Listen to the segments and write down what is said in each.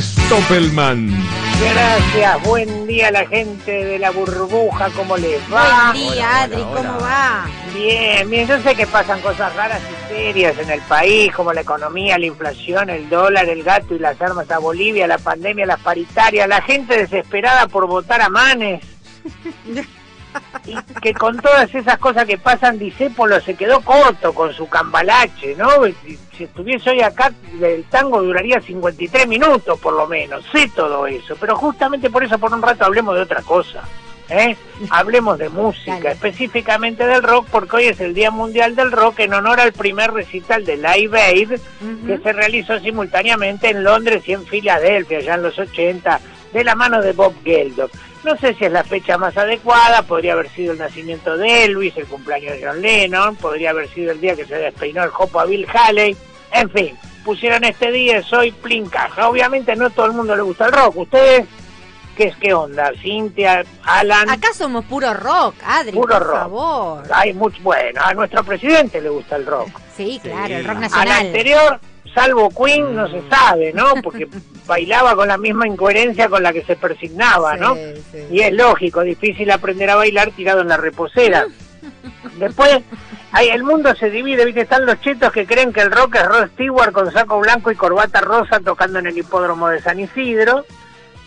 Stoppelman. Gracias, buen día a la gente de la burbuja, ¿cómo les va? Buen día, Adri, ¿cómo va? Bien, bien, yo sé que pasan cosas raras y serias en el país, como la economía, la inflación, el dólar, el gato y las armas a Bolivia, la pandemia, las paritarias, la gente desesperada por votar a Manes. Y que con todas esas cosas que pasan, Disépolo se quedó corto con su cambalache, ¿no? Si, si estuviese hoy acá, el tango duraría 53 minutos por lo menos, sé todo eso, pero justamente por eso por un rato hablemos de otra cosa. ¿eh? Hablemos de música, Dale. específicamente del rock, porque hoy es el Día Mundial del Rock en honor al primer recital de Live Aid que se realizó simultáneamente en Londres y en Filadelfia, ya en los 80, de la mano de Bob Geldof. No sé si es la fecha más adecuada, podría haber sido el nacimiento de Elvis, el cumpleaños de John Lennon, podría haber sido el día que se despeinó el jopo a Bill Haley, en fin, pusieron este día, soy plincaja. Obviamente no todo el mundo le gusta el rock, ¿ustedes qué, qué onda? Cintia, Alan... Acá somos puro rock, Adri, Puro por rock. favor. Hay mucho, bueno, a nuestro presidente le gusta el rock. Sí, claro, el rock Al nacional. anterior, salvo Queen, no se sabe, ¿no? Porque bailaba con la misma incoherencia con la que se persignaba, ¿no? Sí. Y es lógico, difícil aprender a bailar tirado en la reposera. Después, hay, el mundo se divide, ¿viste? Están los chetos que creen que el rock es Rod Stewart con saco blanco y corbata rosa tocando en el hipódromo de San Isidro.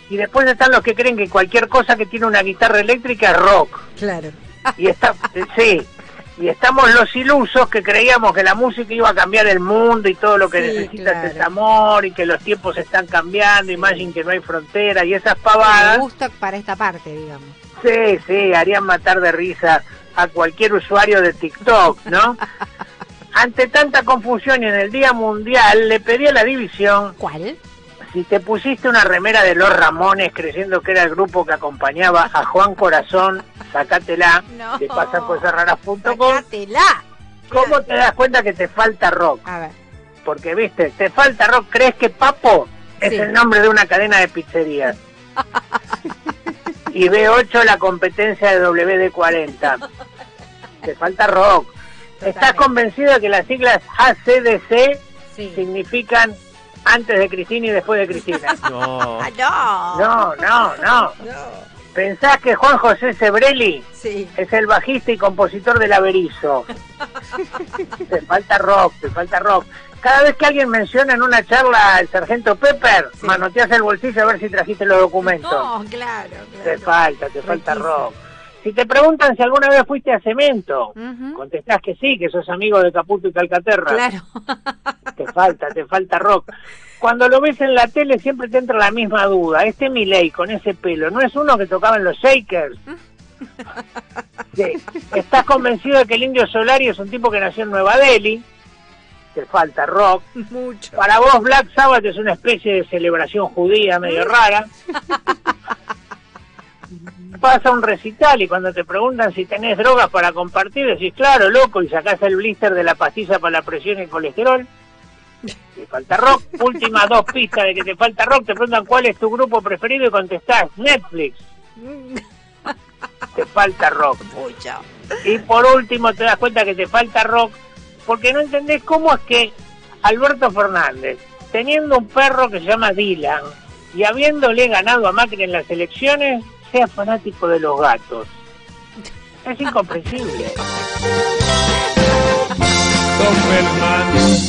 Y después están los que creen que cualquier cosa que tiene una guitarra eléctrica es rock Claro. y está sí y estamos los ilusos que creíamos que la música iba a cambiar el mundo y todo lo que Sí, necesitas claro. es amor y que los tiempos están cambiando, imaginen que no hay frontera y esas Me pavadas. gusta para esta parte, digamos. Sí, sí, harían matar de risa a cualquier usuario de TikTok, ¿no? Ante tanta confusión y en el Día Mundial le pedí a la división ¿Cuál? si te pusiste una remera de los Ramones creyendo que era el grupo que acompañaba a Juan Corazón, sacátela No. de pasancosarsraras.com Sacátela. ¿Cómo te das cuenta que te falta rock? A ver. Porque, viste, te falta rock. ¿Crees que Papo es Sí. el nombre de una cadena de pizzerías? y B8 la competencia de WD-40. Te falta rock. ¿Estás convencido de que las siglas ACDC Sí. significan antes de Cristina y después de Cristina? No. No. No, no, no. No. ¿Pensás que Juan José Sebrelli Sí. es el bajista y compositor del Averizo. te falta rock, te falta rock. Cada vez que alguien menciona en una charla al sargento Pepper, Sí. manoteas el bolsillo a ver si trajiste los documentos. No, claro, Te claro. falta, te falta rock. Si te preguntan si alguna vez fuiste a Cemento, Ujú. contestás que sí, que sos amigo de Caputo y Calcaterra. Claro. Te falta, te falta rock. Cuando lo ves en la tele siempre te entra la misma duda. Este Miley con ese pelo, ¿no es uno que tocaba en los Shakers? Sí. ¿Estás convencido de que el Indio Solari es un tipo que nació en Nueva Delhi? Te falta rock. Mucho. Para vos Black Sabbath es una especie de celebración judía medio rara. Vas a un recital y cuando te preguntan si tenés drogas para compartir, decís, claro, loco, y sacás el blister de la pastilla para la presión y el colesterol. Te falta rock. Últimas dos pistas de que te falta rock. Te preguntan cuál es tu grupo preferido y contestás, Netflix. Te falta rock. Mucho. Y por último te das cuenta que te falta rock porque no entendés cómo es que Alberto Fernández, teniendo un perro que se llama Dylan y habiéndole ganado a Macri en las elecciones, sea fanático de los gatos. Es incomprensible. Stoppelman.